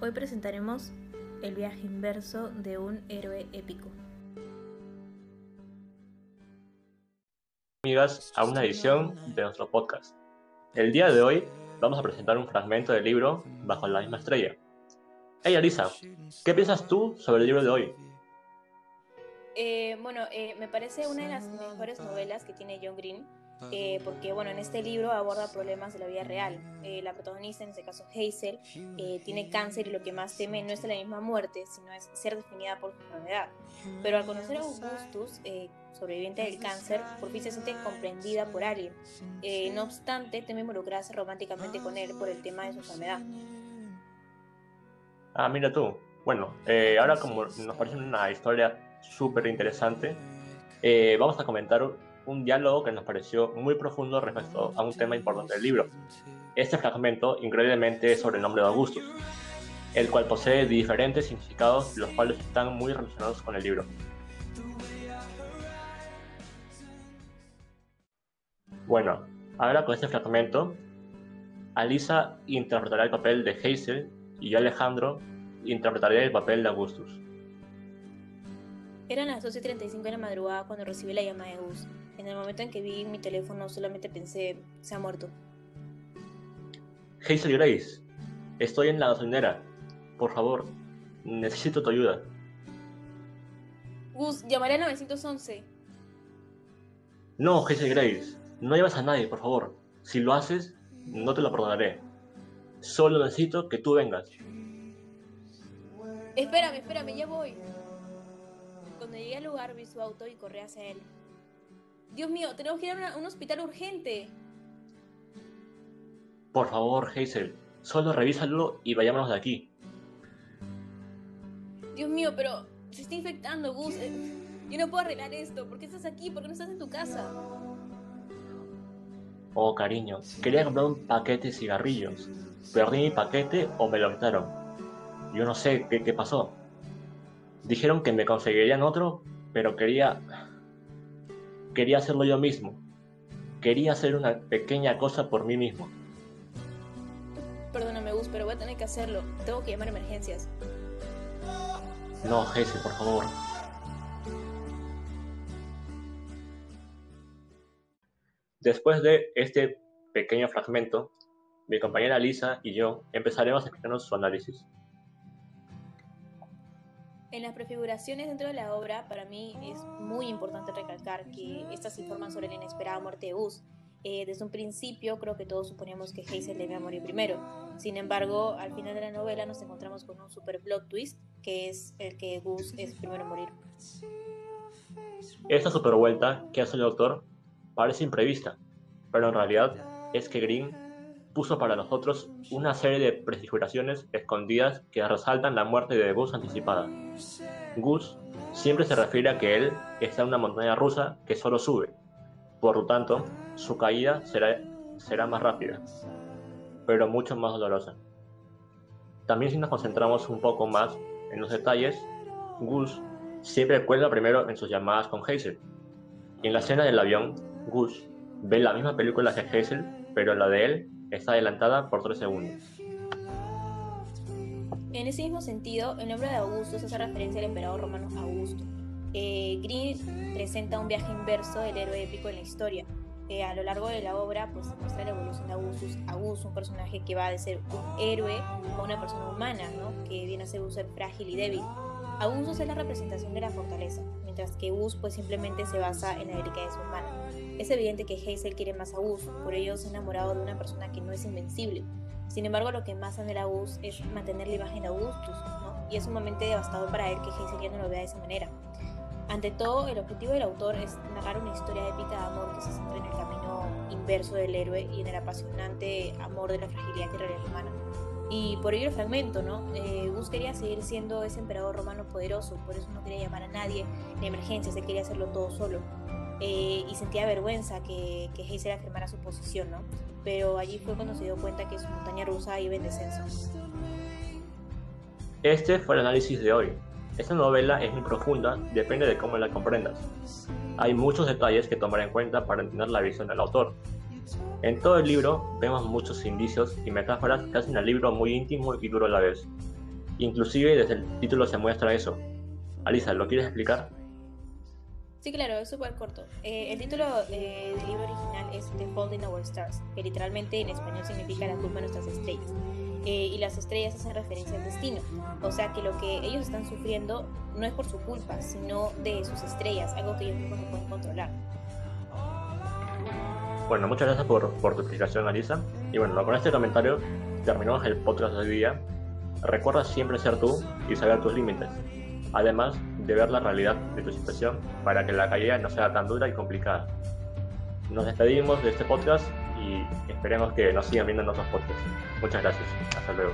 Hoy presentaremos el viaje inverso de un héroe épico. Amigas, a una edición de nuestro podcast. El día de hoy vamos a presentar un fragmento del libro Bajo la misma estrella. Hey Alisa, ¿qué piensas tú sobre el libro de hoy? Eh, bueno, eh, me parece una de las mejores novelas que tiene John Green eh, porque bueno, en este libro aborda problemas de la vida real. Eh, la protagonista, en este caso Hazel, eh, tiene cáncer y lo que más teme no es la misma muerte, sino es ser definida por su enfermedad. Pero al conocer a Augustus, sobreviviente del cáncer, por fin se siente comprendida por alguien. no obstante, teme involucrarse románticamente con él por el tema de su enfermedad. Ah, mira tú. Bueno, ahora como nos parece una historia súper interesante, vamos a comentar un diálogo que nos pareció muy profundo respecto a un tema importante del libro. Este fragmento, increíblemente, es sobre el nombre de Augusto, el cual posee diferentes significados, los cuales están muy relacionados con el libro. Bueno, ahora con este fragmento, Alisa interpretará el papel de Hazel y yo, Alejandro, interpretaré el papel de Augustus. Eran las 12.35 de la madrugada cuando recibí la llamada de Gus. En el momento en que vi mi teléfono solamente pensé, se ha muerto. Hazel Grace, estoy en la gasolinera. Por favor, necesito tu ayuda. Gus, llamaré a 911. No, Hazel Grace, no llevas a nadie, por favor. Si lo haces, no te lo perdonaré. Solo necesito que tú vengas. Espérame, espérame, ya voy. Al lugar vi su auto y corrí hacia él. Dios mío, tenemos que ir a un hospital urgente. Por favor, Hazel, solo revísalo y vayámonos de aquí. Dios mío, pero se está infectando, Gus. Eh, yo no puedo arreglar esto. ¿Por qué estás aquí? ¿Por qué no estás en tu casa? Oh, cariño, quería comprar un paquete de cigarrillos. Perdí mi paquete o me lo quitaron. Yo no sé qué, qué pasó. Dijeron que me conseguirían otro, pero quería quería hacerlo yo mismo. Quería hacer una pequeña cosa por mí mismo. Perdóname, Gus, pero voy a tener que hacerlo. Tengo que llamar a emergencias. No, Jesse, por favor. Después de este pequeño fragmento, mi compañera Lisa y yo empezaremos a explicarnos su análisis. En las prefiguraciones dentro de la obra, para mí es muy importante recalcar que estas informan sobre la inesperada muerte de Gus. Eh, desde un principio creo que todos suponíamos que Hazel debía morir primero. Sin embargo, al final de la novela nos encontramos con un super plot twist, que es el que Gus es primero en morir. Esta super vuelta que hace el doctor parece imprevista, pero en realidad es que Green puso para nosotros una serie de prefiguraciones escondidas que resaltan la muerte de Gus anticipada. Gus siempre se refiere a que él está en una montaña rusa que solo sube, por lo tanto, su caída será, será más rápida, pero mucho más dolorosa. También si nos concentramos un poco más en los detalles, Gus siempre cuelga primero en sus llamadas con Hazel. Y en la escena del avión, Gus ve la misma película que Hazel, pero la de él está adelantada por 3 segundos. En ese mismo sentido, el nombre de Augusto se hace referencia al emperador romano Augusto. Eh, Green presenta un viaje inverso del héroe épico en la historia. Eh, a lo largo de la obra, pues muestra la evolución de Augustus. Augusto, un personaje que va de ser un héroe a una persona humana, ¿no? que viene a ser un ser frágil y débil. Augustus es la representación de la fortaleza, mientras que Gus pues simplemente se basa en la delicadeza humana. Es evidente que Hazel quiere más a Gus, por ello se ha enamorado de una persona que no es invencible. Sin embargo, lo que más anhela Gus es mantener la imagen de Augustus, ¿no? y es sumamente devastador para él que Hazel ya no lo vea de esa manera. Ante todo, el objetivo del autor es narrar una historia épica de amor que se centra en el camino inverso del héroe y en el apasionante amor de la fragilidad que realidad humana. Y por ello el fragmento, ¿no? Eh, Gus quería seguir siendo ese emperador romano poderoso, por eso no quería llamar a nadie en emergencia, se quería hacerlo todo solo. Eh, y sentía vergüenza que, que Heiser afirmara su posición, ¿no? Pero allí fue cuando se dio cuenta que su montaña rusa iba en descenso. Este fue el análisis de hoy. Esta novela es muy profunda, depende de cómo la comprendas. Hay muchos detalles que tomar en cuenta para entender la visión del autor. En todo el libro vemos muchos indicios y metáforas que hacen al libro muy íntimo y duro a la vez. Inclusive desde el título se muestra eso. Alisa, ¿lo quieres explicar? Sí, claro, es súper corto. Eh, el título eh, del libro original es The Fault in Our Stars, que literalmente en español significa la culpa de nuestras estrellas. Eh, y las estrellas hacen referencia al destino. O sea que lo que ellos están sufriendo no es por su culpa, sino de sus estrellas, algo que ellos mismos no pueden controlar. Bueno, muchas gracias por, por tu explicación, Alisa. Y bueno, con este comentario terminamos el podcast de hoy día. Recuerda siempre ser tú y saber tus límites además de ver la realidad de tu situación para que la caída no sea tan dura y complicada. Nos despedimos de este podcast y esperemos que nos sigan viendo en otros podcasts. Muchas gracias. Hasta luego.